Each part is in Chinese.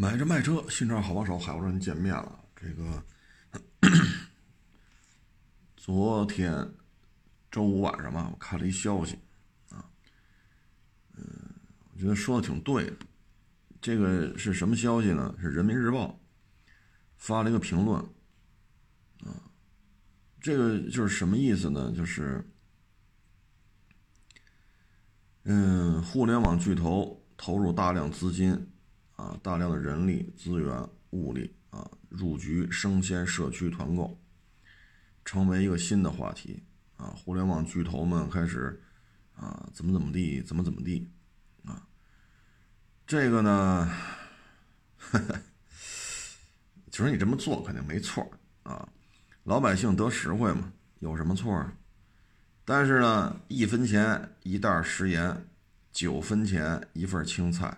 买车卖车，新车好帮手，海沃人见面了。这个昨天周五晚上吧，我看了一消息啊，嗯，我觉得说的挺对的。这个是什么消息呢？是人民日报发了一个评论啊，这个就是什么意思呢？就是嗯，互联网巨头投入大量资金。啊，大量的人力资源、物力啊，入局生鲜社区团购，成为一个新的话题啊。互联网巨头们开始啊，怎么怎么地，怎么怎么地啊。这个呢，其实你这么做肯定没错啊，老百姓得实惠嘛，有什么错啊？但是呢，一分钱一袋食盐，九分钱一份青菜。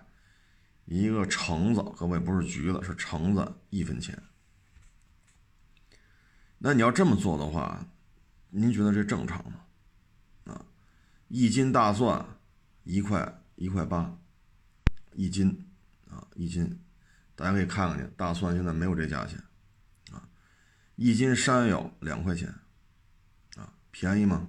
一个橙子，各位不是橘子，是橙子，一分钱。那你要这么做的话，您觉得这正常吗？啊，一斤大蒜一块一块八一斤啊，一斤，大家可以看看去，大蒜现在没有这价钱啊。一斤山药两块钱啊，便宜吗？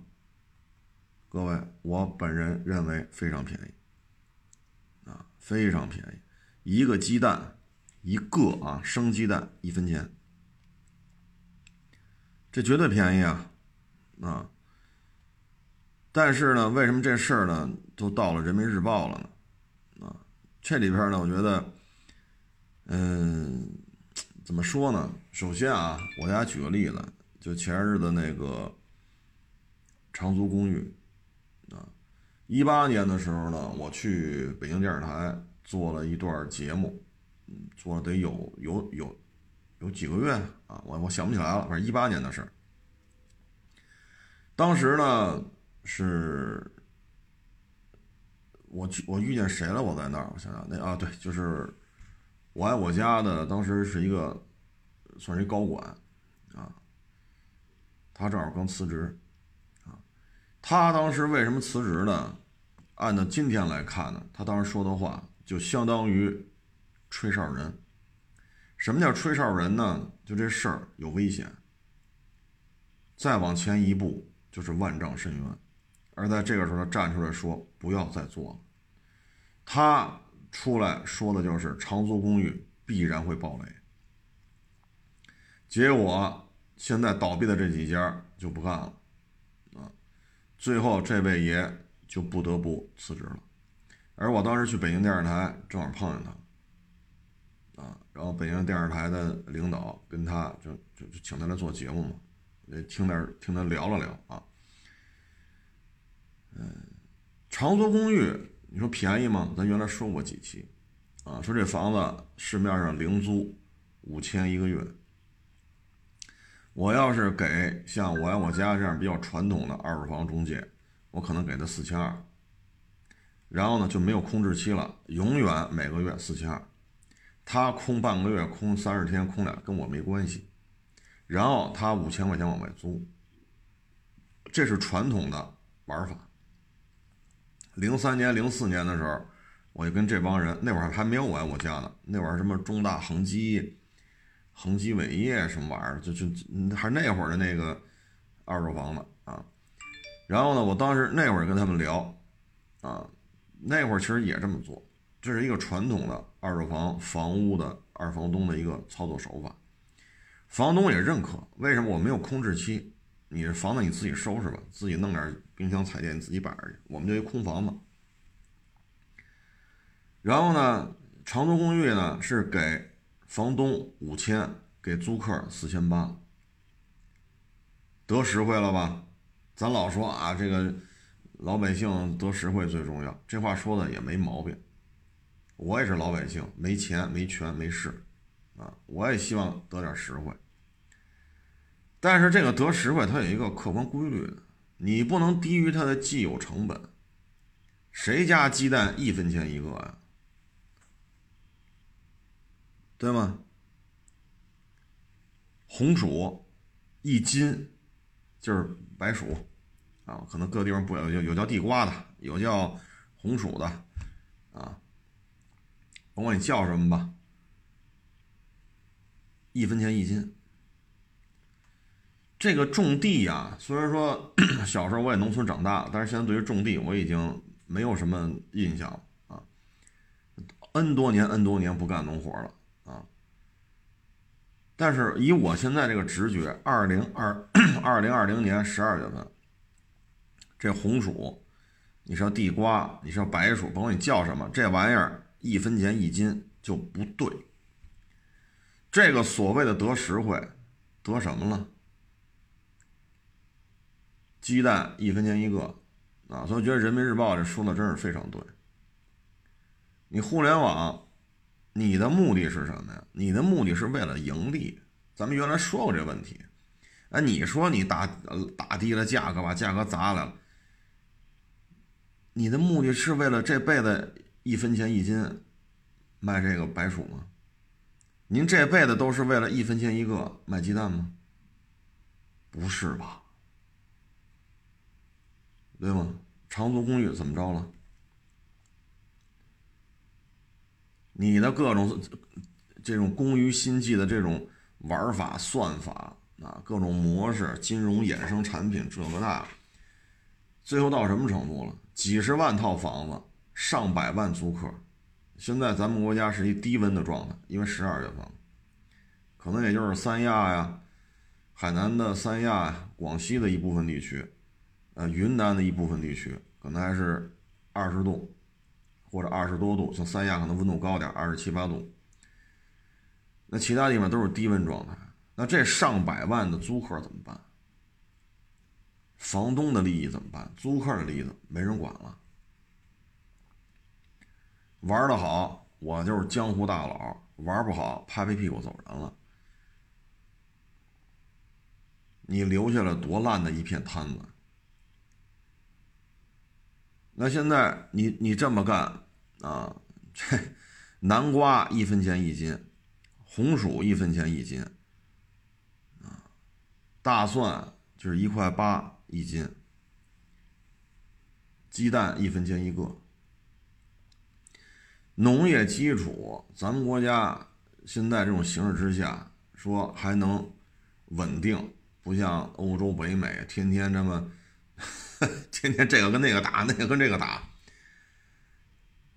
各位，我本人认为非常便宜啊，非常便宜。一个鸡蛋，一个啊生鸡蛋一分钱，这绝对便宜啊啊！但是呢，为什么这事儿呢都到了人民日报了呢？啊，这里边呢，我觉得，嗯，怎么说呢？首先啊，我给大家举个例子，就前日子那个长租公寓啊，一八年的时候呢，我去北京电视台。做了一段节目，嗯，做了得有有有有几个月啊，我我想不起来了，反正一八年的事。当时呢是，我去我遇见谁了？我在那儿，我想想那啊，对，就是我爱我家的，当时是一个算是一高管啊，他正好刚辞职啊，他当时为什么辞职呢？按照今天来看呢，他当时说的话。就相当于吹哨人。什么叫吹哨人呢？就这事儿有危险，再往前一步就是万丈深渊。而在这个时候，他站出来说：“不要再做了。”他出来说的就是长租公寓必然会爆雷。结果现在倒闭的这几家就不干了，啊，最后这位爷就不得不辞职了。而我当时去北京电视台，正好碰见他，啊，然后北京电视台的领导跟他就就就请他来做节目嘛，也听点听他聊了聊啊，嗯，长租公寓，你说便宜吗？咱原来说过几期，啊，说这房子市面上零租五千一个月，我要是给像我爱我家这样比较传统的二手房中介，我可能给他四千二。然后呢，就没有空置期了，永远每个月四千二，他空半个月、空三十天、空俩跟我没关系。然后他五千块钱往外租，这是传统的玩法。零三年、零四年的时候，我就跟这帮人，那会儿还没有我我家呢，那会儿什么中大恒基、恒基伟业什么玩意儿，就就还是那会儿的那个二手房子啊。然后呢，我当时那会儿跟他们聊啊。那会儿其实也这么做，这是一个传统的二手房房屋的二房东的一个操作手法，房东也认可。为什么我没有空置期？你这房子你自己收拾吧，自己弄点冰箱、彩电，你自己摆着去。我们就一空房子。然后呢，长租公寓呢是给房东五千，给租客四千八，得实惠了吧？咱老说啊，这个。老百姓得实惠最重要，这话说的也没毛病。我也是老百姓，没钱、没权、没势，啊，我也希望得点实惠。但是这个得实惠，它有一个客观规律，你不能低于它的既有成本。谁家鸡蛋一分钱一个呀？对吗？红薯一斤就是白薯。啊，可能各地方不有有有叫地瓜的，有叫红薯的，啊，甭管你叫什么吧，一分钱一斤。这个种地呀，虽然说 小时候我也农村长大，但是现在对于种地我已经没有什么印象了啊。N 多年 N 多年不干农活了啊。但是以我现在这个直觉，二零二二零二零年十二月份，这红薯，你说地瓜，你说白薯，甭管你叫什么，这玩意儿一分钱一斤就不对。这个所谓的得实惠，得什么了？鸡蛋一分钱一个，啊，所以我觉得人民日报这说的真是非常对。你互联网，你的目的是什么呀？你的目的是为了盈利。咱们原来说过这问题，哎，你说你打打低了价格，把价格砸来了，你的目的是为了这辈子一分钱一斤卖这个白薯吗？您这辈子都是为了一分钱一个卖鸡蛋吗？不是吧？对吗？长租公寓怎么着了？你的各种这种工于心计的这种玩法、算法啊，各种模式、金融衍生产品，这个那，最后到什么程度了？几十万套房子，上百万租客。现在咱们国家是一低温的状态，因为十二月份，可能也就是三亚呀、海南的三亚、广西的一部分地区。呃，云南的一部分地区可能还是二十度或者二十多度，像三亚可能温度高点，二十七八度。那其他地方都是低温状态。那这上百万的租客怎么办？房东的利益怎么办？租客的利益没人管了。玩的好，我就是江湖大佬；玩不好，拍拍屁股走人了。你留下了多烂的一片摊子！那现在你你这么干啊？这 南瓜一分钱一斤，红薯一分钱一斤，啊，大蒜就是一块八一斤，鸡蛋一分钱一个。农业基础，咱们国家现在这种形势之下，说还能稳定，不像欧洲、北美天天这么。天天这个跟那个打，那个跟这个打，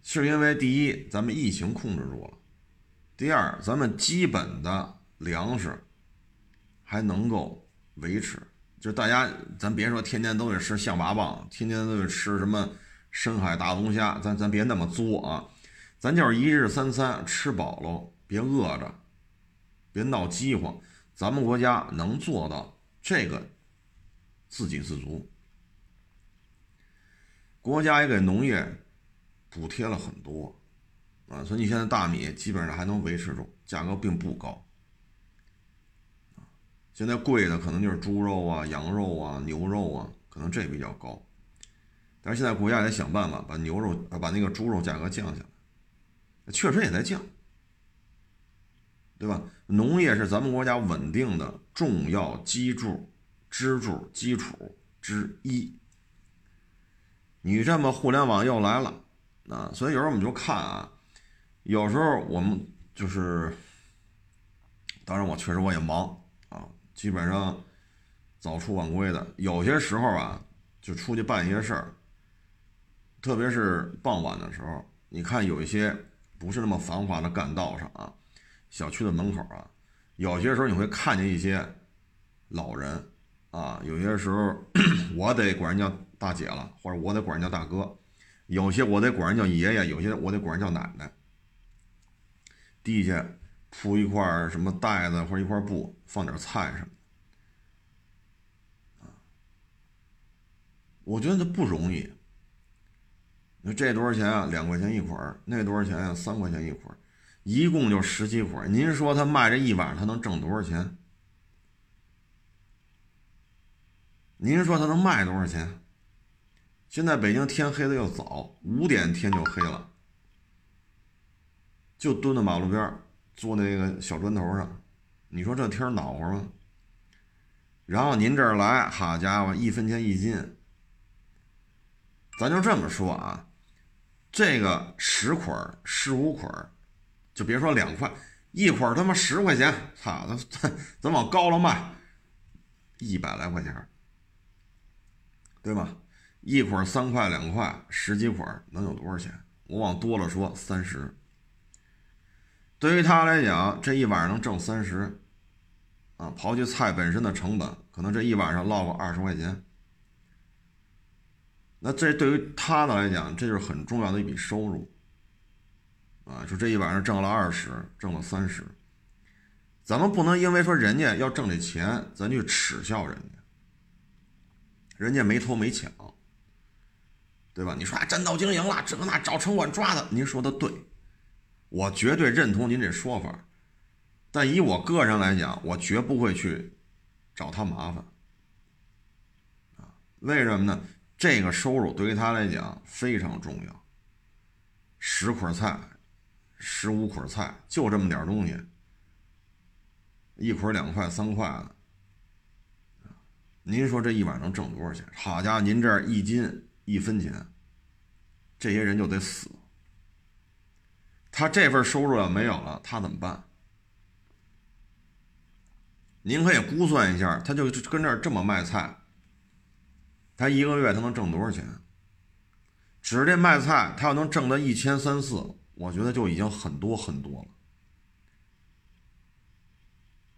是因为第一，咱们疫情控制住了；第二，咱们基本的粮食还能够维持。就大家，咱别说天天都得吃象拔蚌，天天都得吃什么深海大龙虾，咱咱别那么作啊！咱就是一日三餐吃饱喽，别饿着，别闹饥荒。咱们国家能做到这个自给自足。国家也给农业补贴了很多，啊，所以你现在大米基本上还能维持住，价格并不高。现在贵的可能就是猪肉啊、羊肉啊、牛肉啊，可能这比较高。但是现在国家也得想办法把牛肉、把那个猪肉价格降下来，确实也在降，对吧？农业是咱们国家稳定的重要基柱、支柱、基础之一。你这么互联网又来了，啊，所以有时候我们就看啊，有时候我们就是，当然我确实我也忙，基本上早出晚归的，有些时候啊就出去办一些事儿，特别是傍晚的时候，你看有一些不是那么繁华的干道上啊，小区的门口啊，有些时候你会看见一些老人啊，有些时候 我得管人家。大姐了，或者我得管人叫大哥，有些我得管人叫爷爷，有些我得管人叫奶奶。地下铺一块什么袋子或者一块布，放点菜什么的，我觉得这不容易。那这多少钱啊？两块钱一捆那多少钱啊？三块钱一捆一共就十几捆您说他卖这一晚上他能挣多少钱？您说他能卖多少钱？现在北京天黑的又早，五点天就黑了，就蹲在马路边坐那个小砖头上，你说这天暖和吗？然后您这儿来，好家伙，一分钱一斤，咱就这么说啊，这个十捆十五捆就别说两块，一捆他妈十块钱，操，咱 咱往高了卖，一百来块钱，对吧？一捆三块两块，十几捆能有多少钱？我往多了说，三十。对于他来讲，这一晚上能挣三十，啊，刨去菜本身的成本，可能这一晚上落个二十块钱。那这对于他的来讲，这就是很重要的一笔收入，啊，就这一晚上挣了二十，挣了三十，咱们不能因为说人家要挣这钱，咱就耻笑人家，人家没偷没抢，对吧？你说啊，真到经营了，这那找城管抓他，您说的对。我绝对认同您这说法，但以我个人来讲，我绝不会去找他麻烦啊！为什么呢？这个收入对于他来讲非常重要。十捆菜，十五捆菜，就这么点东西，一捆两块三块的，您说这一晚能挣多少钱？好家伙，您这一斤一分钱，这些人就得死。他这份收入要没有了，他怎么办？您可以估算一下，他就跟这儿这么卖菜，他一个月他能挣多少钱？只是这卖菜，他要能挣到一千三四，我觉得就已经很多很多了。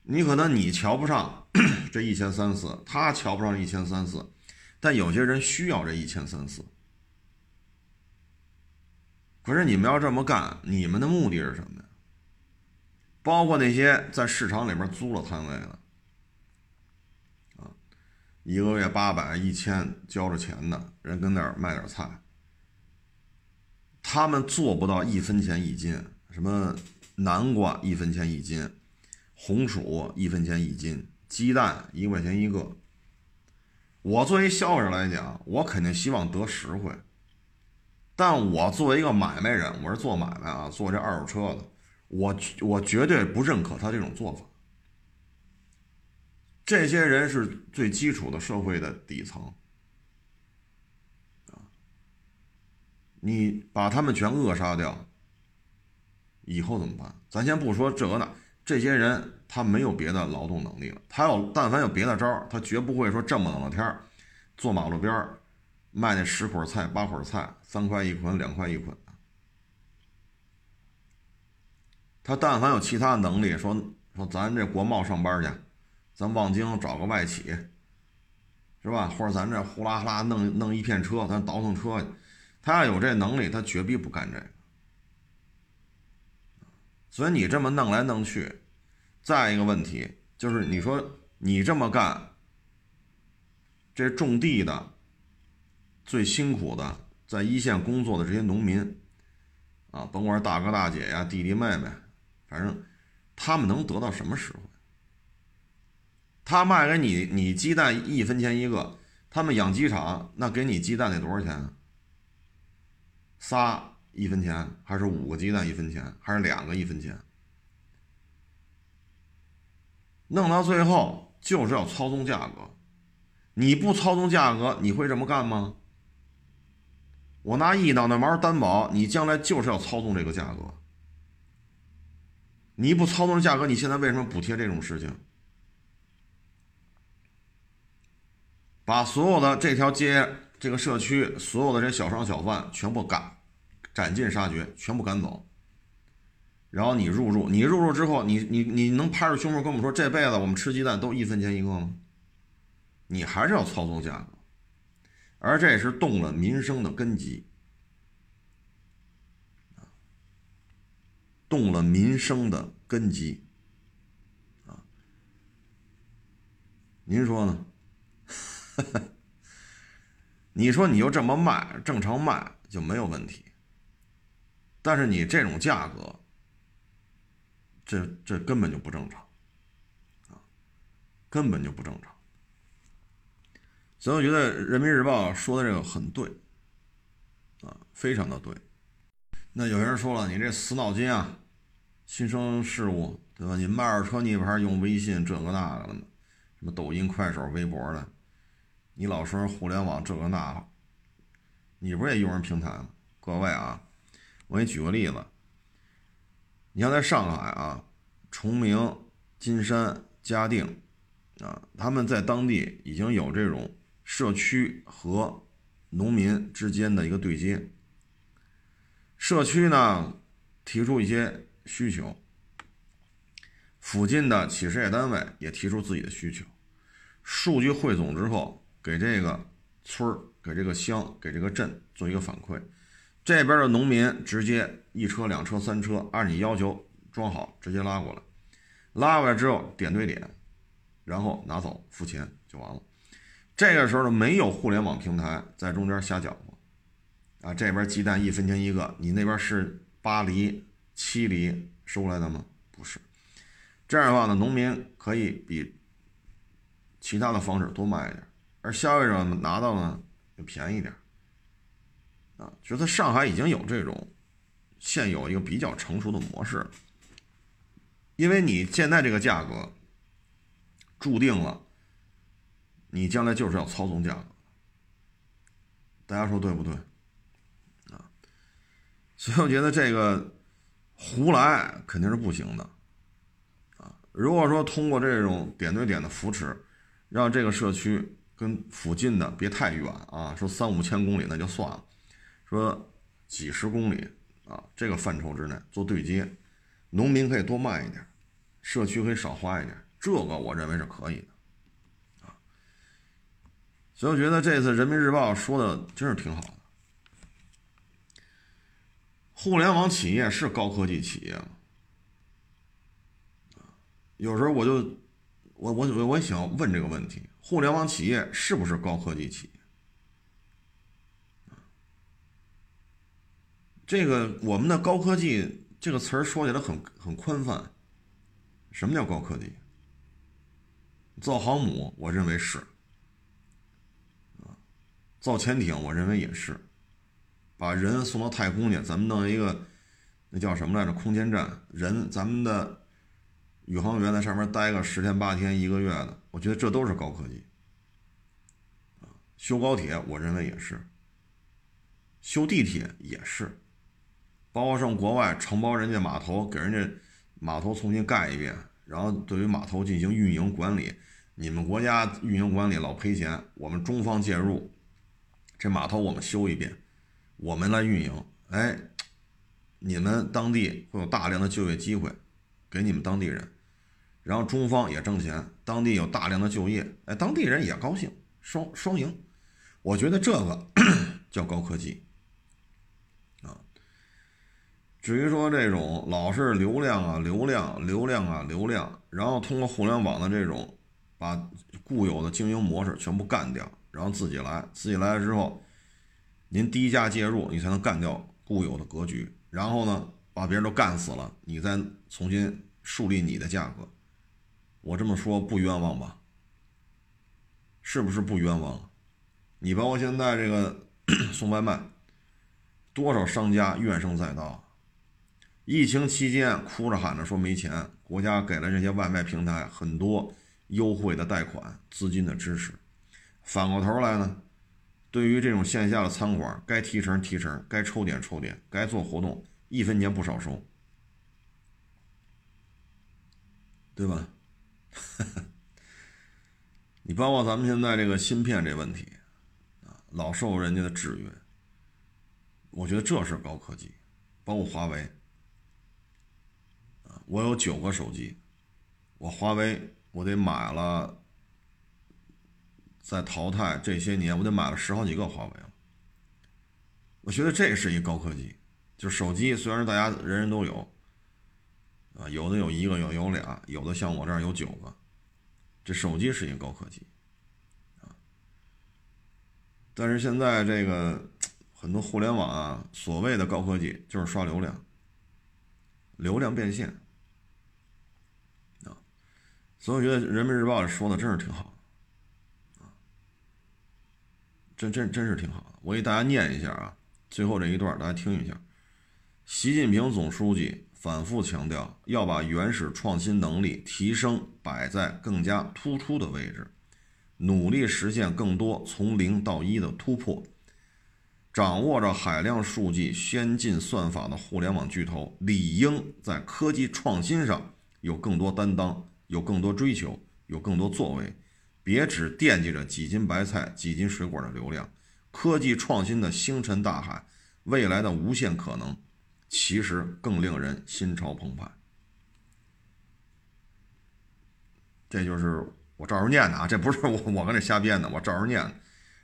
你可能你瞧不上 这一千三四，他瞧不上一千三四，但有些人需要这一千三四。可是你们要这么干，你们的目的是什么呀？包括那些在市场里边租了摊位的，啊，一个月八百、一千交着钱的人跟那儿卖点菜，他们做不到一分钱一斤，什么南瓜一分钱一斤，红薯一分钱一斤，鸡蛋一块钱一个。我作为消费者来讲，我肯定希望得实惠。但我作为一个买卖人，我是做买卖啊，做这二手车的，我我绝对不认可他这种做法。这些人是最基础的社会的底层，你把他们全扼杀掉，以后怎么办？咱先不说这个呢，这些人他没有别的劳动能力了，他要但凡有别的招他绝不会说这么冷的天儿，坐马路边儿。卖那十捆菜、八捆菜，三块一捆、两块一捆的。他但凡有其他能力，说说咱这国贸上班去，咱望京找个外企，是吧？或者咱这呼啦啦弄弄一片车，咱倒腾车去。他要有这能力，他绝逼不干这个。所以你这么弄来弄去，再一个问题就是，你说你这么干，这种地的。最辛苦的，在一线工作的这些农民，啊，甭管大哥大姐呀、弟弟妹妹，反正他们能得到什么实惠？他卖给你，你鸡蛋一分钱一个，他们养鸡场那给你鸡蛋得多少钱？仨一分钱，还是五个鸡蛋一分钱，还是两个一分钱？弄到最后就是要操纵价格，你不操纵价格，你会这么干吗？我拿一脑袋毛担保，你将来就是要操纵这个价格。你不操纵价格，你现在为什么补贴这种事情？把所有的这条街、这个社区所有的这小商小贩全部赶，斩尽杀绝，全部赶走。然后你入驻，你入驻之后，你你你能拍着胸脯跟我们说，这辈子我们吃鸡蛋都一分钱一个吗？你还是要操纵价格。而这也是动了民生的根基，动了民生的根基，啊，您说呢？你说你就这么卖，正常卖就没有问题，但是你这种价格，这这根本就不正常，啊，根本就不正常。所以我觉得《人民日报》说的这个很对，啊，非常的对。那有人说了，你这死脑筋啊，新生事物，对吧？你卖二手车，你还用微信这个那个的，什么抖音、快手、微博的，你老说互联网这个那个，你不是也用人平台吗？各位啊，我给你举个例子，你要在上海啊，崇明、金山、嘉定，啊，他们在当地已经有这种社区和农民之间的一个对接。社区呢提出一些需求，附近的企事业单位也提出自己的需求，数据汇总之后，给这个村、给这个乡、给这个镇做一个反馈。这边的农民直接一车、两车、三车，按你要求装好，直接拉过来。拉过来之后点对点，然后拿走付钱就完了。这个时候呢，没有互联网平台在中间瞎搅和啊。这边鸡蛋一分钱一个，你那边是八厘、七厘收来的吗？不是。这样的话呢，农民可以比其他的方式多卖一点，而消费者拿到呢就便宜点。啊，觉得上海已经有这种现有一个比较成熟的模式，因为你现在这个价格注定了，你将来就是要操纵价格，大家说对不对？所以我觉得这个胡来肯定是不行的，啊，如果说通过这种点对点的扶持，让这个社区跟附近的别太远啊，说三五千公里那就算了。说几十公里啊，这个范畴之内做对接，农民可以多卖一点，社区可以少花一点，这个我认为是可以的，啊，所以我觉得这次人民日报说的真是挺好。互联网企业是高科技企业吗？有时候我就我我我我也想问这个问题：互联网企业是不是高科技企业？这个我们的高科技这个词儿说起来很很宽泛，什么叫高科技？造航母，我认为是，造潜艇，我认为也是，把人送到太空去，咱们弄一个那叫什么来着？空间站，人咱们的宇航员在上面待个十天八天一个月的，我觉得这都是高科技，啊，修高铁，我认为也是，修地铁也是。包括上国外承包人家码头，给人家码头重新盖一遍，然后对于码头进行运营管理。你们国家运营管理老赔钱，我们中方介入，这码头我们修一遍，我们来运营。哎，你们当地会有大量的就业机会给你们当地人，然后中方也挣钱，当地有大量的就业，哎，当地人也高兴，双双赢。我觉得这个 叫高科技。啊至于说这种老是流量啊、流量、流量啊、流量，然后通过互联网的这种，把固有的经营模式全部干掉，然后自己来，自己来了之后，您低价介入，你才能干掉固有的格局，然后呢，把别人都干死了，你再重新树立你的价格。我这么说不冤枉吧？是不是不冤枉？你包括现在这个 送外卖，多少商家怨声载道。疫情期间哭着喊着说没钱，国家给了这些外卖平台很多优惠的贷款、资金的支持。反过头来呢，对于这种线下的餐馆，该提成提成，该抽点抽点，该做活动，一分钱不少收，对吧？你包括咱们现在这个芯片这问题啊，老受人家的制约，我觉得这是高科技，包括华为。我有九个手机，我华为我得买了，在淘汰这些年，我得买了十好几个华为了。我觉得这是一高科技，就手机虽然大家人人都有，啊，有的有一个，有有俩，有的像我这儿有九个，这手机是一个高科技，啊，但是现在这个很多互联网啊，所谓的高科技就是刷流量，流量变现。所以我觉得《人民日报》说的真是挺好，啊，真真真是挺好的。我给大家念一下啊，最后这一段大家听一下。习近平总书记反复强调，要把原始创新能力提升摆在更加突出的位置，努力实现更多从零到一的突破。掌握着海量数据、先进算法的互联网巨头，理应在科技创新上。有更多担当，有更多追求，有更多作为。别只惦记着几斤白菜、几斤水果的流量，科技创新的星辰大海，未来的无限可能，其实更令人心潮澎湃。这就是我照着念的啊，这不是我我跟这瞎编的，我照着念的。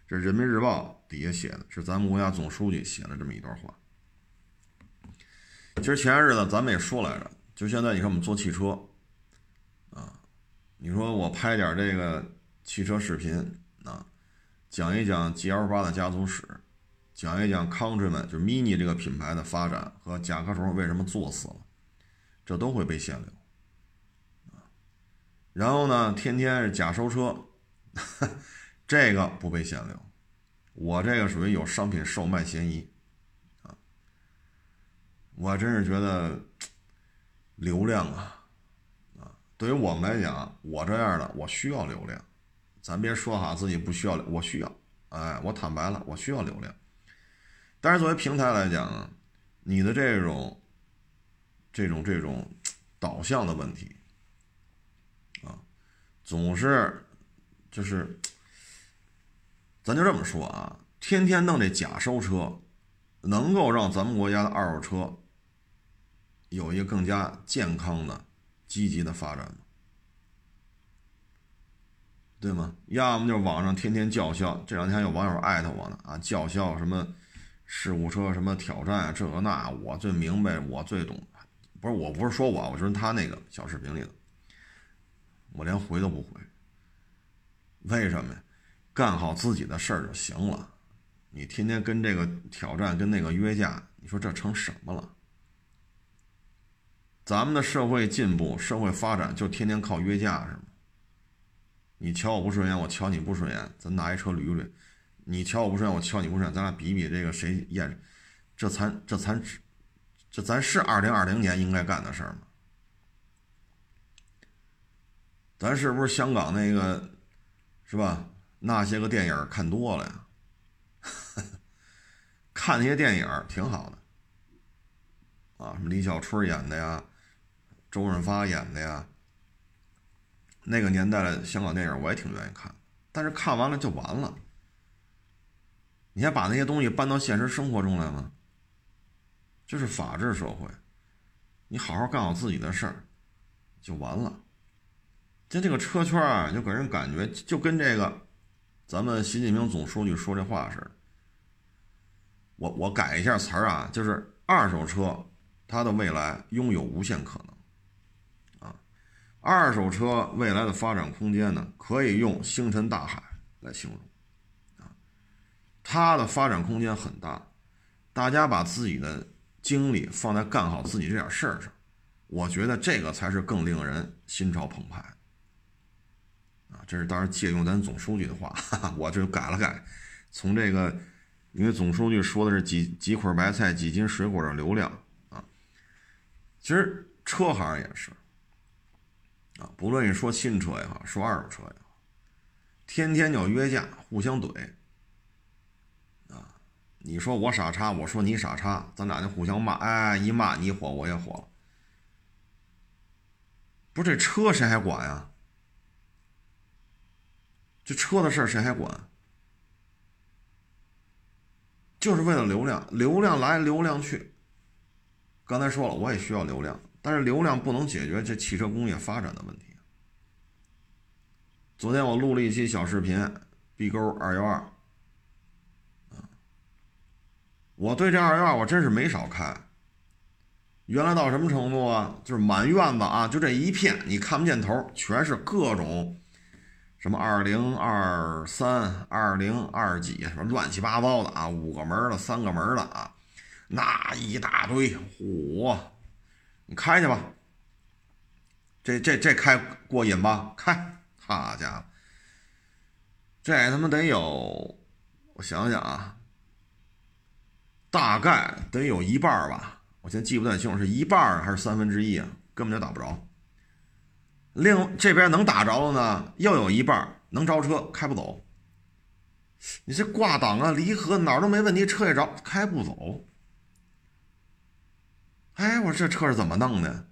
这是人民日报底下写的，是咱们国家总书记写的这么一段话。其实前些日子咱们也说来着，就现在你看我们做汽车，啊，你说我拍点这个汽车视频啊，讲一讲 GL 八的家族史，讲一讲 Countryman 就 Mini 这个品牌的发展和甲壳虫为什么作死了，这都会被限流。然后呢，天天是假收车，这个不被限流，我这个属于有商品售卖嫌疑，啊，我真是觉得流量啊，啊，对于我们来讲，我这样的我需要流量，咱别说哈自己不需要，我需要，哎，我坦白了，我需要流量，但是作为平台来讲，你的这种这种这种导向的问题啊。总是，就是，咱就这么说啊，天天弄这假收车，能够让咱们国家的二手车有一个更加健康的、积极的发展吗？对吗？要么就是网上天天叫嚣，这两天有网友艾特我呢啊，叫嚣什么事故车什么挑战啊这个那，我最明白，我最懂，不是，我不是说我，我说他那个小视频里的。我连回都不回，为什么呀？干好自己的事儿就行了。你天天跟这个挑战，跟那个约架，你说这成什么了？咱们的社会进步、社会发展，就天天靠约架是吗？你瞧我不顺眼，我瞧你不顺眼，咱拿一车捋捋。你瞧我不顺眼，我瞧你不顺眼，咱俩比比这个谁演。这咱这咱这咱是二零二零年应该干的事儿吗？咱是不是香港那个，是吧？那些个电影看多了呀，看那些电影挺好的，啊，什么李小春演的呀，周润发演的呀，那个年代的香港电影我也挺愿意看，但是看完了就完了。你还把那些东西搬到现实生活中来吗？这是法治社会，你好好干好自己的事儿，就完了。就这个车圈啊，就给人感觉就跟这个咱们习近平总书记说这话似的。我我改一下词儿啊，就是二手车它的未来拥有无限可能。二手车未来的发展空间呢，可以用星辰大海来形容啊。它的发展空间很大，大家把自己的精力放在干好自己这点事儿上，我觉得这个才是更令人心潮澎湃。啊，这是当然借用咱总书记的话，哈 哈我这改了改，从这个，因为总书记说的是几几捆白菜、几斤水果的流量啊，其实车行也是，不论你说新车也好，说二手车也好，天天就约架，互相怼，啊，你说我傻叉，我说你傻叉，咱俩就互相骂，哎，一骂你火，我也火了，不是这车谁还管呀？这车的事谁还管？就是为了流量，流量来流量去。刚才说了，我也需要流量，但是流量不能解决这汽车工业发展的问题。昨天我录了一期小视频，B 勾二幺二，我对这二幺二我真是没少看。原来到什么程度啊？就是满院子啊，就这一片，你看不见头，全是各种。什么二零二三、二零二几，什么乱七八糟的啊，五个门的、三个门的啊，那一大堆，嚯！你开去吧，这这这开过瘾吧？开，好家伙，这他妈得有，我想想啊，大概得有一半吧，我现在记不太清楚是一半还是三分之一啊，根本就打不着。另这边能打着的呢，又有一半能着车，开不走。你这挂档啊、离合哪儿都没问题，车也着，开不走。哎，我说这车是怎么弄的？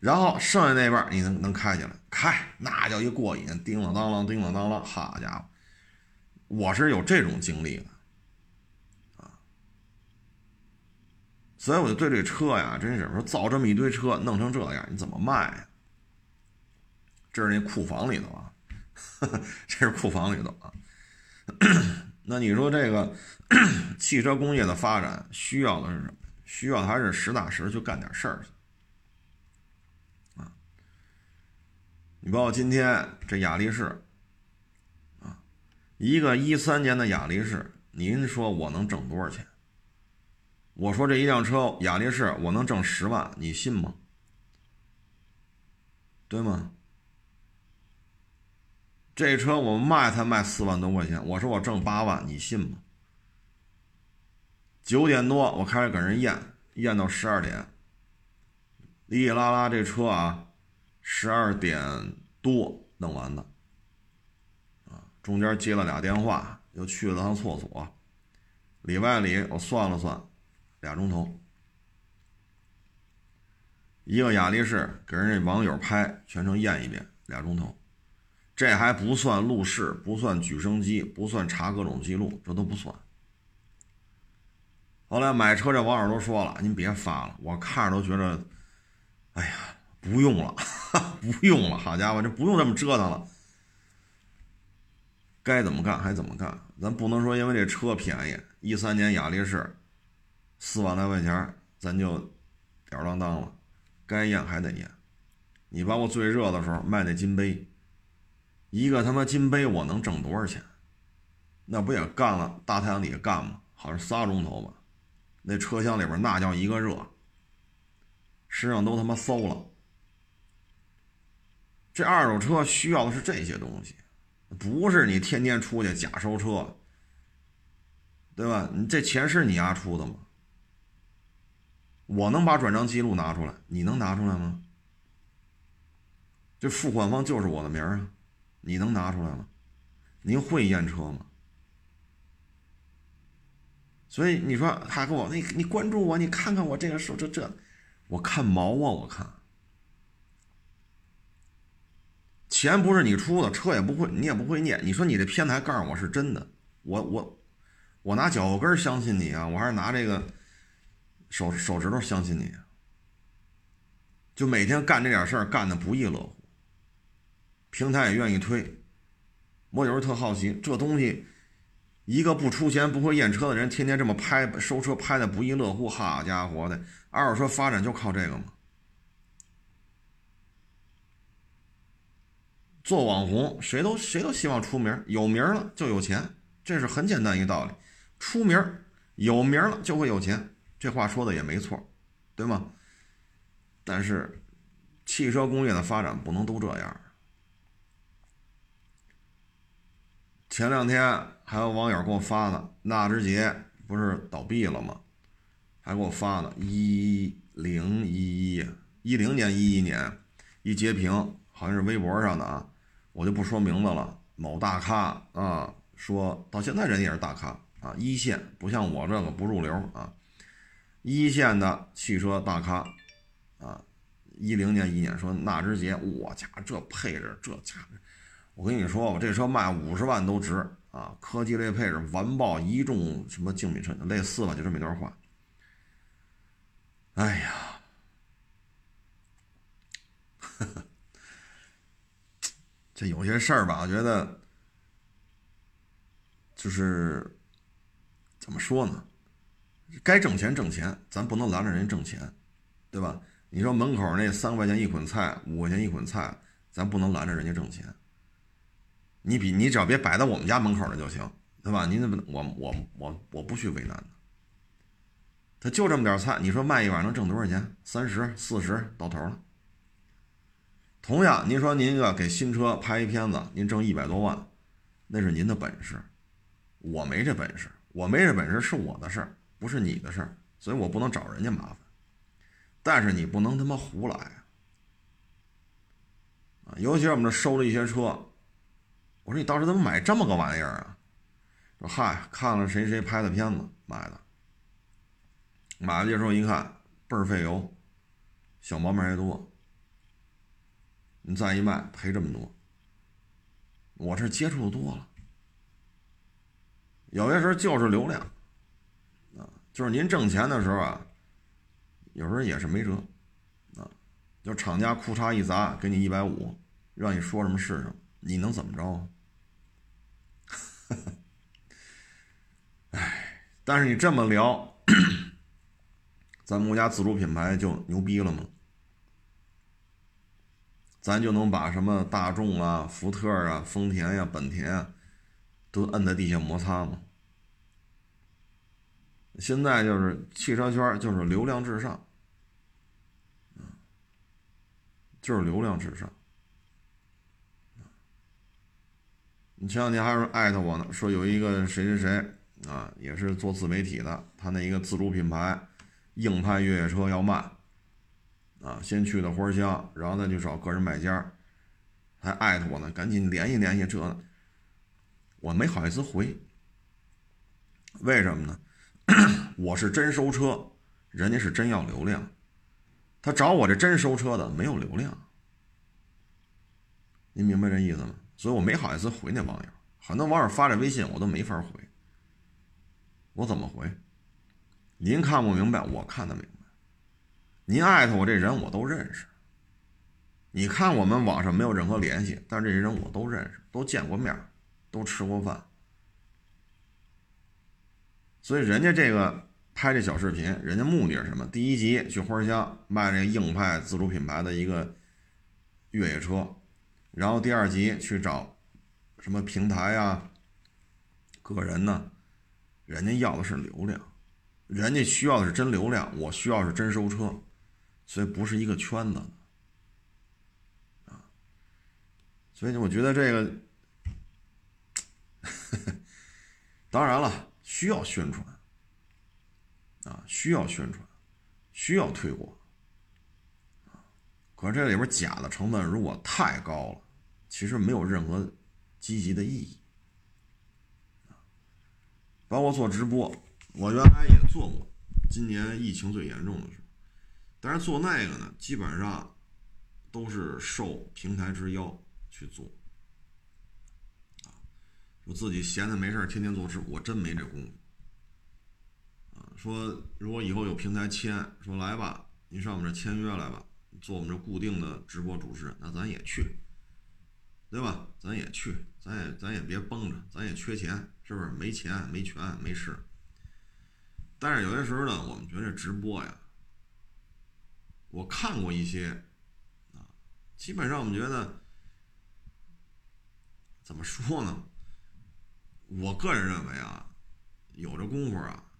然后剩下那半你能能开起来，开那叫一过瘾，叮了当啷，叮了当啷，好家伙，我是有这种经历的，啊，所以我就对这车呀，真是说造这么一堆车，弄成这样，你怎么卖呀？这是那库房里头啊，这是库房里头啊。那你说这个 汽车工业的发展需要的是什么？需要还是实打实去干点事儿去。你包括今天这雅力士，啊，一个一三年的雅力士，您说我能挣多少钱？我说这一辆车雅力士我能挣十万，你信吗？对吗？这车我卖才卖四万多块钱，我说我挣八万，你信吗？九点多我开始给人验，验到十二点，哩哩啦啦这车啊。十二点多弄完的，啊，中间接了俩电话，又去了趟厕所，里外里我算了算，俩钟头。一个雅力士给人家网友拍，全程验一遍，俩钟头。这还不算路试，不算举升机，不算查各种记录，这都不算。后来买车这网友都说了：“您别发了，我看着都觉得，哎呀。”不用了，不用了，好家伙，这不用这么折腾了。该怎么干还怎么干，咱不能说因为这车便宜，一三年雅力士四万来块钱，咱就吊儿郎当了。该验还得验。你把我最热的时候卖那金杯，一个他妈金杯我能挣多少钱？那不也干了大太阳底下干吗？好像仨钟头吧。那车厢里边那叫一个热，身上都他妈馊了。这二手车需要的是这些东西，不是你天天出去假收车，对吧？你这钱是你丫出的吗？我能把转账记录拿出来，你能拿出来吗？这付款方就是我的名儿啊，你能拿出来吗？您会验车吗？所以你说他跟我，你你关注我，你看看我这个手这这，我看毛啊，我看。钱不是你出的，车也不会，你也不会念。你说你这片子还告诉我是真的，我我我拿脚后跟相信你啊，我还是拿这个手手指头相信你？就每天干这点事儿，干的不亦乐乎。平台也愿意推。我有时候特好奇，这东西一个不出钱、不会验车的人，天天这么拍收车，拍的不亦乐乎。好家伙的，二手车发展就靠这个吗？做网红，谁都谁都希望出名，有名了就有钱，这是很简单一个道理。出名有名了就会有钱，这话说的也没错，对吗？但是汽车工业的发展不能都这样。前两天还有网友给我发呢，纳智捷不是倒闭了吗？还给我发呢，一零一一一零年一一年一截屏，好像是微博上的啊。我就不说名字了，某大咖啊，说到现在人也是大咖啊，一线不像我这个不入流啊，一线的汽车大咖啊，一零年一年说纳智捷，我家这配置这家伙，我跟你说我这车卖五十万都值啊，科技类配置完爆一众什么竞品车类似吧，就这么一段话。哎呀，这有些事儿吧，我觉得就是怎么说呢？该挣钱挣钱，咱不能拦着人家挣钱，对吧？你说门口那三块钱一捆菜，五块钱一捆菜，咱不能拦着人家挣钱。你比你只要别摆在我们家门口了就行，对吧？您么我我我我不去为难他。他就这么点菜，你说卖一碗能挣多少钱？三十四十到头了。同样，您说您个给新车拍一片子，您挣一百多万，那是您的本事，我没这本事，我没这本事是我的事儿，不是你的事儿，所以我不能找人家麻烦。但是你不能他妈胡来啊！尤其我们这收了一些车，我说你当时怎么买这么个玩意儿啊？说嗨，看了谁谁拍的片子买的，买了这之后一看倍儿费油，小毛病还多。你再一卖赔这么多。我这接触的多了，有些时候就是流量，啊，就是您挣钱的时候啊，有时候也是没辙，啊，就厂家裤衩一砸给你一百五，让你说什么是什么，你能怎么着啊？哎，但是你这么聊，咱们国家自主品牌就牛逼了吗？咱就能把什么大众啊、福特啊、丰田呀、本田啊，都摁在地下摩擦吗？现在就是汽车圈就是流量至上，就是流量至上。前两天还是艾特我呢，说有一个谁谁谁啊，也是做自媒体的，他那一个自主品牌硬派越野车要卖。啊，先去的花乡，然后再去找个人买家，还艾特我呢，赶紧联系联系。这我没好意思回，为什么呢？我是真收车，人家是真要流量，他找我这真收车的没有流量，您明白这意思吗？所以我没好意思回那网友，很多网友发这微信我都没法回，我怎么回？您看不明白，我看得明白。您艾特我这人我都认识，你看我们网上没有任何联系，但是这些人我都认识，都见过面，都吃过饭，所以人家这个拍这小视频，人家目的是什么？第一集去花乡卖这个硬派自主品牌的一个越野车，然后第二集去找什么平台啊、个人呢？人家要的是流量，人家需要的是真流量，我需要是真收车。所以不是一个圈子，啊，所以我觉得这个，当然了，需要宣传，啊，需要宣传，需要推广，可是这里边假的成本如果太高了，其实没有任何积极的意义，包括做直播，我原来也做过，今年疫情最严重的时候。但是做那个呢，基本上都是受平台之邀去做，我自己闲着没事天天做直播，我真没这功夫，啊，说如果以后有平台签，说来吧，你上我们这签约来吧，做我们这固定的直播主持人，那咱也去，对吧？咱也去，咱也咱也别绷着，咱也缺钱，是不是？没钱没权没势。但是有些时候呢，我们觉得直播呀。我看过一些，啊，基本上我们觉得，怎么说呢？我个人认为啊，有这功夫啊，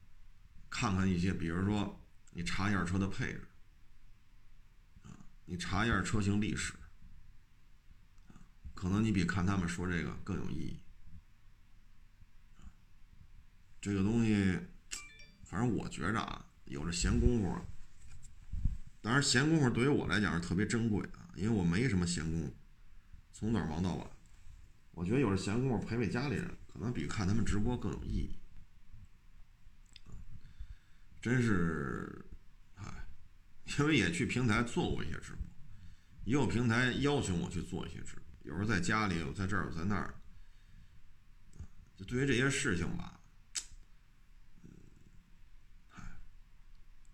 看看一些，比如说你查一下车的配置，啊，你查一下车型历史，可能你比看他们说这个更有意义。这个东西，反正我觉着啊，有这闲工夫。当然，闲工夫对于我来讲是特别珍贵的，因为我没什么闲工夫，从早忙到晚。我觉得有这闲工夫陪陪家里人，可能比看他们直播更有意义。真是，哎，因为也去平台做过一些直播，也有平台邀请我去做一些直播，有时候在家里，我在这儿，我在那儿。就对于这些事情吧，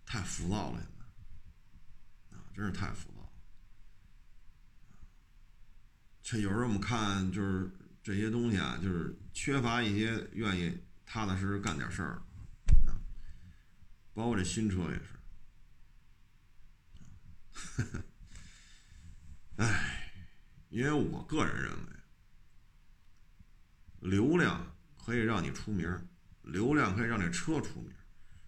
太浮躁了。真是太浮躁了，这有时候我们看就是这些东西啊，就是缺乏一些愿意踏踏实实干点事儿，啊，包括这新车也是，唉，因为我个人认为，流量可以让你出名，流量可以让这车出名，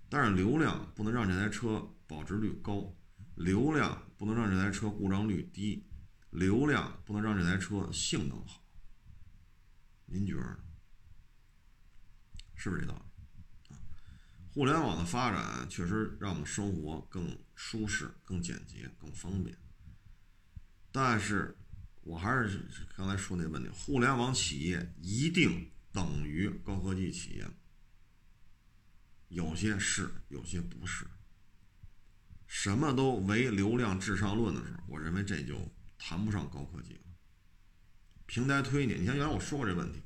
但是流量不能让这台车保值率高。流量不能让这台车故障率低，流量不能让这台车性能好。您觉得是不是这道理？互联网的发展确实让我们生活更舒适、更简洁、更方便。但是，我还是刚才说那问题：互联网企业一定等于高科技企业？有些是，有些不是。什么都唯流量至上论的时候，我认为这就谈不上高科技了。平台推你，你像原来我说过这问题，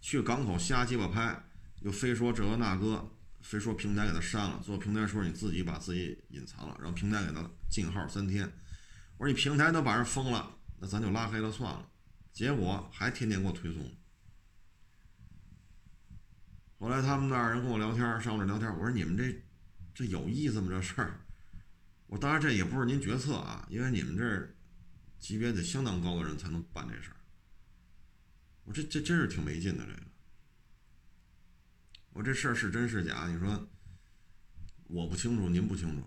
去港口瞎鸡巴拍，又非说这个那个，非说平台给他删了，做平台说你自己把自己隐藏了，然后平台给他禁号三天。我说你平台都把人封了，那咱就拉黑了算了。结果还天天给我推送。后来他们那儿人跟我聊天，上我这聊天，我说你们这这有意思吗？这事儿？我当然这也不是您决策啊，因为你们这级别得相当高的人才能办这事儿。我这这真是挺没劲的这个。我这事儿是真是假？你说我不清楚，您不清楚。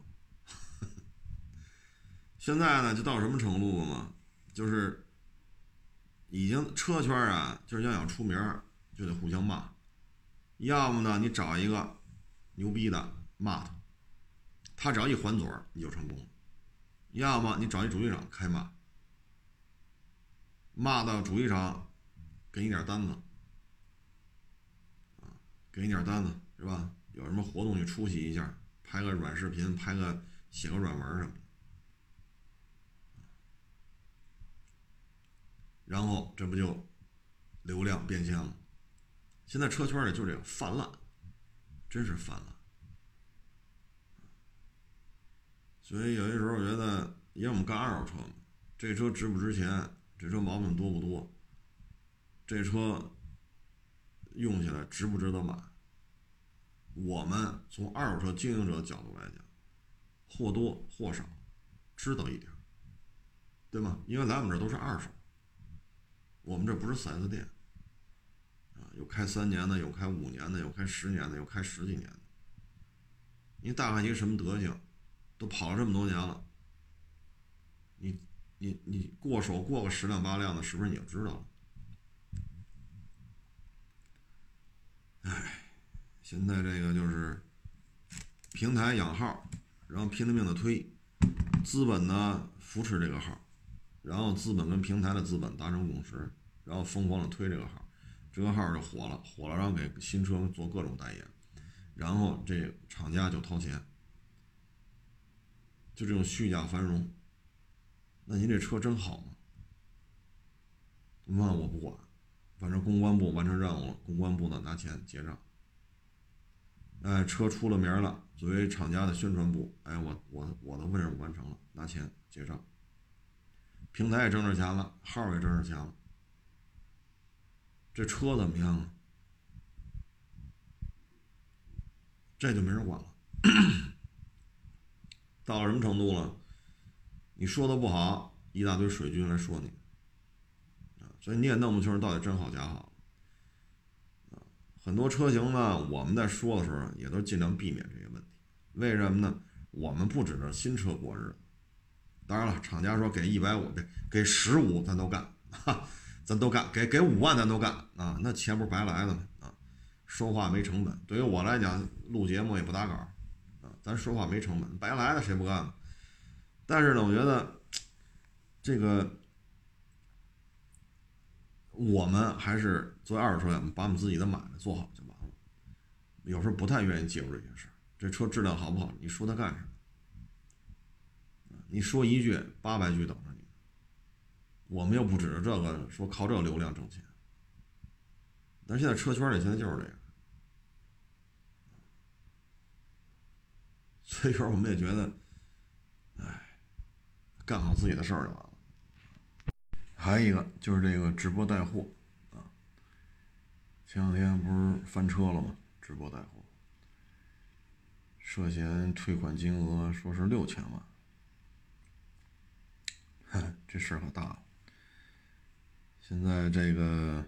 现在呢，就到什么程度了吗？就是已经车圈啊，就是要想出名，就得互相骂。要么呢，你找一个牛逼的骂他，他只要一还嘴，你就成功了；要么你找一主机厂开骂，骂到主机厂给你点单子，啊，给你点单子是吧？有什么活动你出席一下，拍个软视频，拍个写个软文什么的，然后这不就流量变现了？现在车圈里就这个泛滥，真是泛滥。所以有些时候我觉得，因为我们干二手车嘛，这车值不值钱，这车毛病多不多，这车用起来值不值得买？我们从二手车经营者角度来讲，或多或少知道一点，对吗？因为来我们这都是二手，我们这不是四 S 店。啊有开三年的，有开五年的，有开十年的，有开十几年的。你大概一个什么德行？都跑了这么多年了，你你你过手过个十辆八辆的，是不是你就知道了？哎，现在这个就是平台养号，然后拼了命的推，资本呢扶持这个号，然后资本跟平台的资本达成共识，然后疯狂的推这个号。这个号就火了，火了，然后给新车做各种代言，然后这厂家就掏钱，就这种虚假繁荣。那您这车真好吗？那我不管，反正公关部完成任务了，公关部呢拿钱结账。哎，车出了名了，作为厂家的宣传部，哎，我我我的任务完成了，拿钱结账。平台也挣着钱了，号也挣着钱了。这车怎么样啊？这就没人管了。到了什么程度了？你说的不好，一大堆水军来说你，啊，所以你也弄不清楚到底真好假好。啊，很多车型呢，我们在说的时候也都尽量避免这些问题。为什么呢？我们不指着新车过日子。当然了，厂家说给一百五，给给十五，咱都干。哈。咱都干，给给五万咱都干啊！那钱不是白来的吗？啊，说话没成本。对于我来讲，录节目也不打稿啊，咱说话没成本，白来的谁不干呢？但是呢，我觉得这个我们还是作为二手车，把我们自己的买卖做好就完了。有时候不太愿意介入这些事。这车质量好不好？你说它干什么？你说一句，八百句等着你。我们又不指着这个说靠这个流量挣钱，但是现在车圈里现在就是这样，所以说我们也觉得，哎，干好自己的事儿就完了。还有一个就是这个直播带货啊，前两天不是翻车了吗？直播带货，涉嫌退款金额说是六千万，这事儿可大了。现在这个，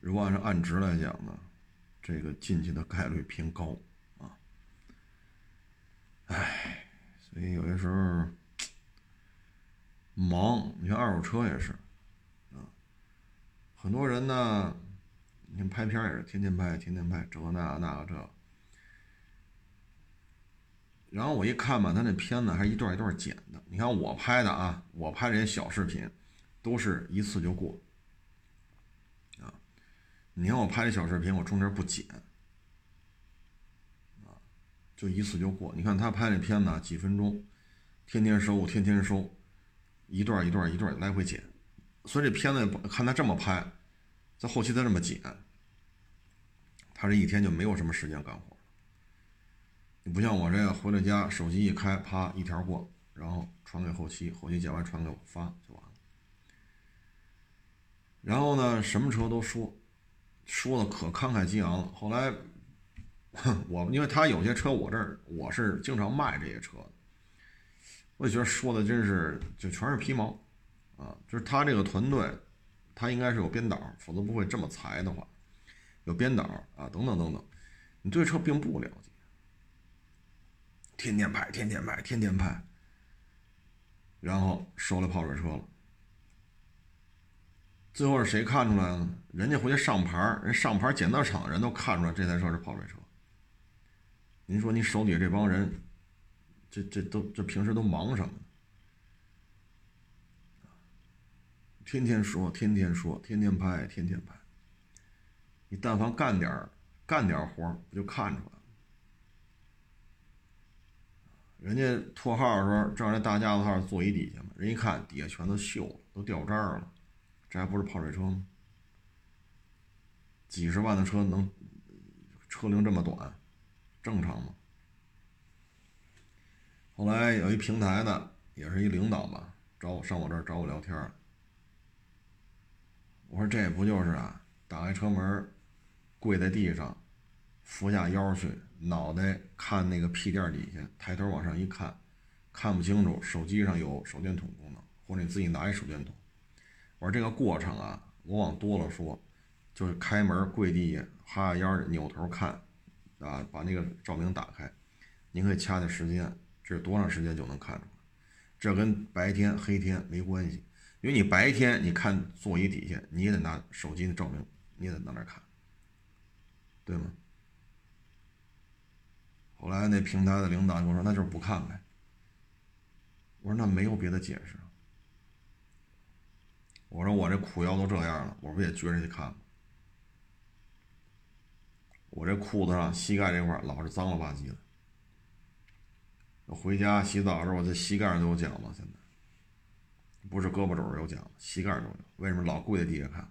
如果按照按值来讲呢，这个进去的概率偏高啊。唉，所以有些时候忙，你看二手车也是啊，很多人呢，你看拍片也是天天拍，天天拍，这个那那个这。然后我一看吧，他那片子还一段一段剪的。你看我拍的啊，我拍这些小视频。都是一次就过，啊！你看我拍的小视频，我中间不剪，啊，就一次就过。你看他拍那片子几分钟，天天收，天天收，一段一段一段来回剪，所以这片子看他这么拍，在后期他这么剪，他这一天就没有什么时间干活。不像我这个回了家，手机一开，啪一条过，然后传给后期，后期剪完传给我发就完了。然后呢，什么车都说，说的可慷慨激昂了。后来，我因为他有些车我这儿我是经常卖这些车的。我也觉得说的真是就全是皮毛，啊，就是他这个团队，他应该是有编导，否则不会这么裁的话，有编导啊，等等等等，你对车并不了解，天天拍，天天拍，天天拍，然后收了泡水车了，最后是谁看出来了？人家回去上牌，人上牌检测厂人都看出来这台车是泡水车。您说你手底下这帮人？这这都这平时都忙什么？天天说，天天说，天天拍，天天拍。你但凡干点干点活不就看出来了？人家拖号的时候，正好那大架子号座椅底下嘛，人一看底下全都锈了，都掉渣了，这还不是泡水车吗？几十万的车能车龄这么短，正常吗？后来有一平台的，也是一领导吧，找我上我这儿找我聊天我说这不就是啊？打开车门，跪在地上，俯下腰去，脑袋看那个屁垫底下，抬头往上一看，看不清楚。手机上有手电筒功能，或者你自己拿一手电筒。我说这个过程啊，我往多了说，就是开门跪地下，哈下腰，扭头看，啊，把那个照明打开，您可以掐掐时间。这是多长时间就能看出来？这跟白天黑天没关系，因为你白天你看座椅底下，你也得拿手机的照明，你也得拿那看，对吗？后来那平台的领导跟我说：“那就是不看呗。”我说：“那没有别的解释。”我说：“我这裤腰都这样了，我不也撅着去看吗？我这裤子上膝盖这块老是脏了吧唧的。”回家洗澡的时候，我这膝盖上都有脚吗？现在不是胳膊肘有脚，膝盖都有。为什么老跪在地下看？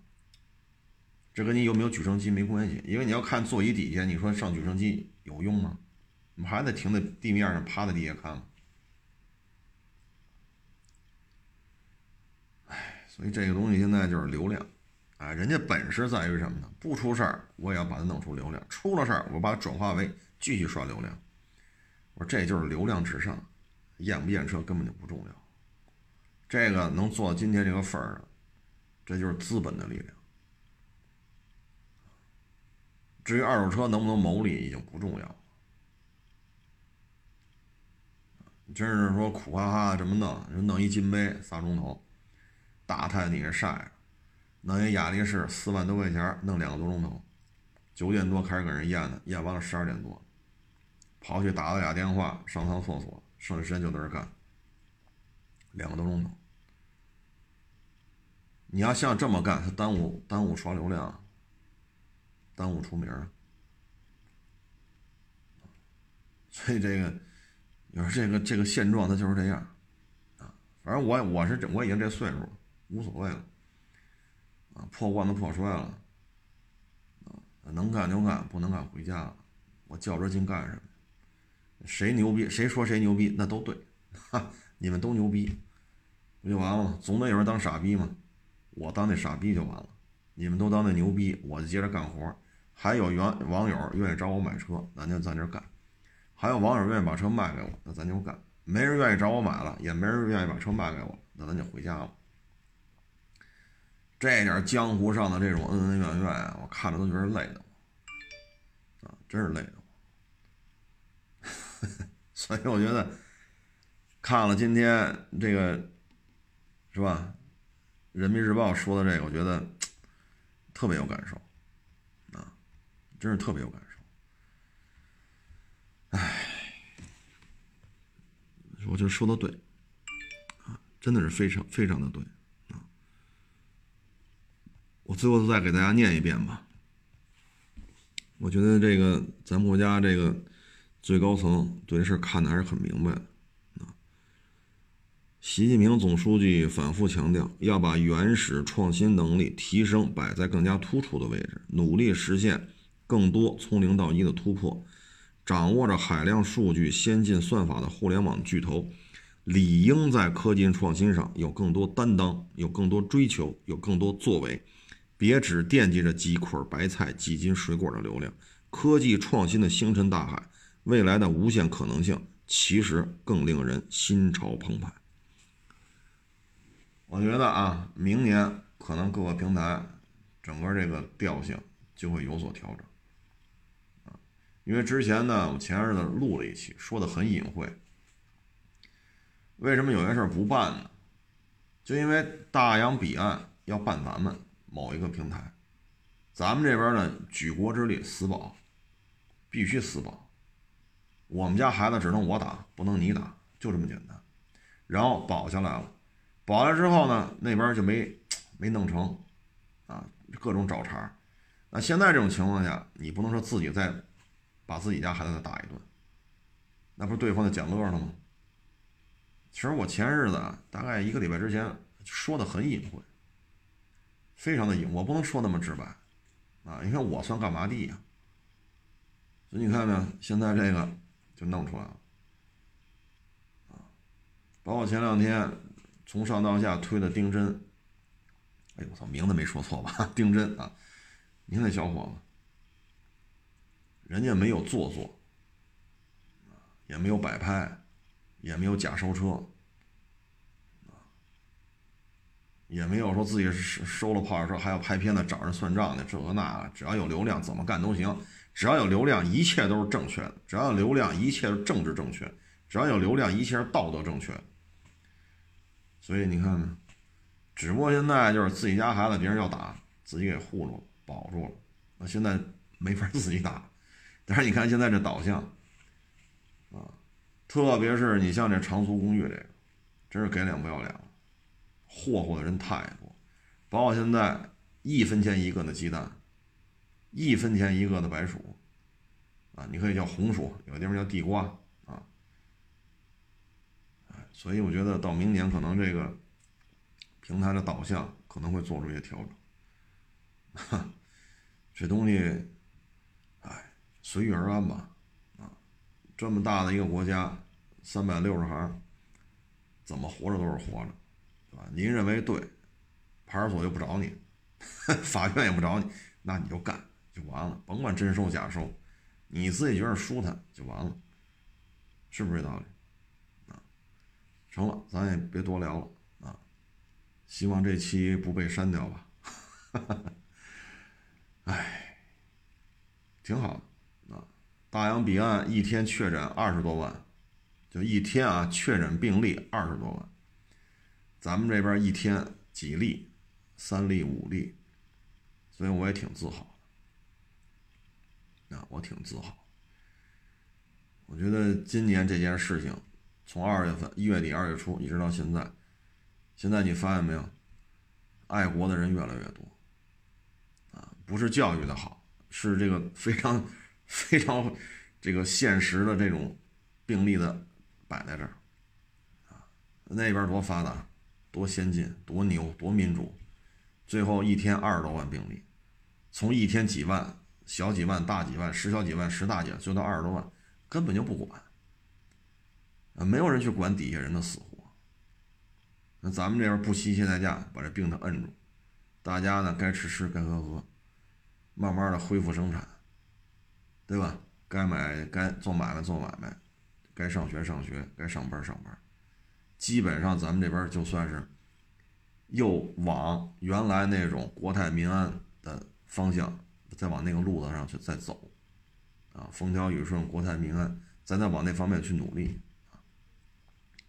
这跟你有没有举升机没关系，因为你要看座椅底下，你说上举升机有用吗？我们还得停在地面上，趴在地下看吗？哎，所以这个东西现在就是流量，哎，人家本事在于什么呢？不出事儿，我也要把它弄出流量；出了事儿，我把它转化为继续刷流量。我说这就是流量至上，验不验车根本就不重要。这个能做到今天这个份儿，这就是资本的力量。至于二手车能不能牟利，已经不重要。真是说苦哈哈的这么弄，就弄一金杯仨钟头，大太阳底下晒，弄一雅力士四万多块钱，弄两个多钟头，九点多开始给人验的，验完了十二点多。跑去打了俩电话，上趟厕所，剩下时间就在这干，两个多钟头。你要像这么干，他耽误耽误刷流量，耽误出名 所以这个，你说这个这个现状，它就是这样啊。反正我我是我已经这岁数，无所谓了啊，破罐子破摔了啊，能干就干，不能干回家。我较着劲干什么？谁牛逼，谁说谁牛逼，那都对，哈，你们都牛逼，不就完了吗？总得有人当傻逼嘛，我当那傻逼就完了，你们都当那牛逼，我就接着干活。还有原网友愿意找我买车，咱就在这干；还有网友愿意把车卖给我，那咱就干。没人愿意找我买了，也没人愿意把车卖给我，那咱就回家了。这点江湖上的这种恩恩怨怨啊，我看着都觉得累的，啊，真是累的。所以我觉得看了今天这个是吧，《人民日报》说的这个，我觉得特别有感受啊，真是特别有感。哎，我觉得说的对啊，真的是非常非常的对啊。我最后再给大家念一遍吧。我觉得这个咱国家这个。最高层对这事看的还是很明白的啊。习近平总书记反复强调，要把原始创新能力提升摆在更加突出的位置，努力实现更多从零到一的突破。掌握着海量数据、先进算法的互联网巨头，理应在科技创新上有更多担当，有更多追求，有更多作为。别只惦记着几捆白菜、几斤水果的流量。科技创新的星辰大海，未来的无限可能性，其实更令人心潮澎湃。我觉得啊，明年可能各个平台整个这个调性就会有所调整，因为之前呢，我前日子录了一期，说的很隐晦。为什么有些事儿不办呢？就因为大洋彼岸要办咱们某一个平台，咱们这边呢举国之力死保，必须死保。我们家孩子只能我打，不能你打，就这么简单。然后保下来了。保下来之后呢，那边就没没弄成，啊，各种找茬。那现在这种情况下，你不能说自己在把自己家孩子再打一顿，那不是对方的捡乐了吗？其实我前日子啊大概一个礼拜之前说的很隐晦，非常的隐，我不能说那么直白，啊，你看我算干嘛的呀？所以你看呢，现在这个就弄出来了，啊，包括前两天。从上到下推的丁真，哎呦我操，名字没说错吧？丁真啊，你看那小伙子，人家没有做作，也没有摆拍，也没有假收车，也没有说自己收了炮车还要拍片子找人算账的，这个那个，只要有流量怎么干都行，只要有流量一切都是正确的，只要有流量一切是政治正确，只要有流量一切是道德正确。所以你看，只不过现在就是自己家孩子别人要打，自己给护住了、保住了。那现在没法自己打，但是你看现在这导向，啊，特别是你像这长租公寓这个，真是给脸不要脸了，霍霍的人太多。包括现在一分钱一个的鸡蛋，一分钱一个的白薯，啊，你可以叫红薯，有的地方叫地瓜啊。所以我觉得到明年可能这个平台的导向可能会做出一些调整，哈 这东西，随遇而安吧，啊，这么大的一个国家，三百六十行，怎么活着都是活着，对吧？您认为对，派出所又不找你，法院也不找你，那你就干就完了，甭管真收假收，你自己觉得舒坦就完了，是不是这道理？啊成了，咱也别多聊了啊！希望这期不被删掉吧。哎，挺好的！大洋彼岸一天确诊二十多万，就一天啊，确诊病例二十多万。咱们这边一天几例，三例五例，所以我也挺自豪的。啊，我挺自豪。我觉得今年这件事情。从二月份一月底二月初一直到现在，现在你发现没有，爱国的人越来越多，啊，不是教育的好，是这个非常非常这个现实的这种病例的摆在这儿，啊，那边多发达，多先进，多牛，多民主，最后一天二十多万病例，从一天几万、小几万、大几万、十小几万、十大几万，就到二十多万，根本就不管。啊，没有人去管底下人的死活。那咱们这边不惜一切代价把这病它摁住，大家呢该吃吃，该喝喝，慢慢的恢复生产，对吧？该买该做买卖做买卖，该上学上学，该上班上班。基本上咱们这边就算是又往原来那种国泰民安的方向再往那个路子上去再走，啊，风调雨顺，国泰民安，咱再往那方面去努力。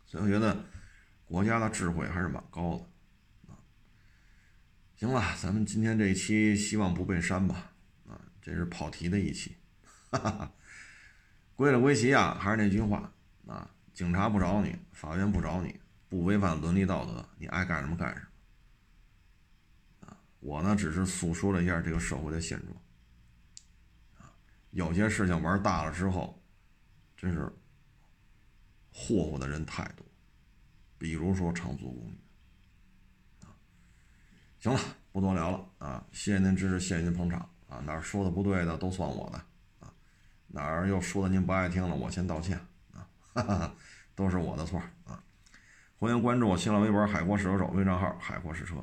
所以我觉得国家的智慧还是蛮高的啊。行了，咱们今天这一期希望不被删吧啊，这是跑题的一期。哈哈，归了归齐啊，还是那句话啊，警察不找你，法院不找你，不违反伦理道德，你爱干什么干什么啊。我呢只是诉说了一下这个社会的现状啊，有些事情玩大了之后，真是。霍霍的人太多，比如说长租公寓。行了，不多聊了啊！谢谢您支持，谢谢您捧场啊！哪说的不对的都算我的！哪儿又说的您不爱听了，我先道歉啊！哈哈，都是我的错啊！欢迎关注我新浪微博“海阔试车手”微账号“海阔试车”。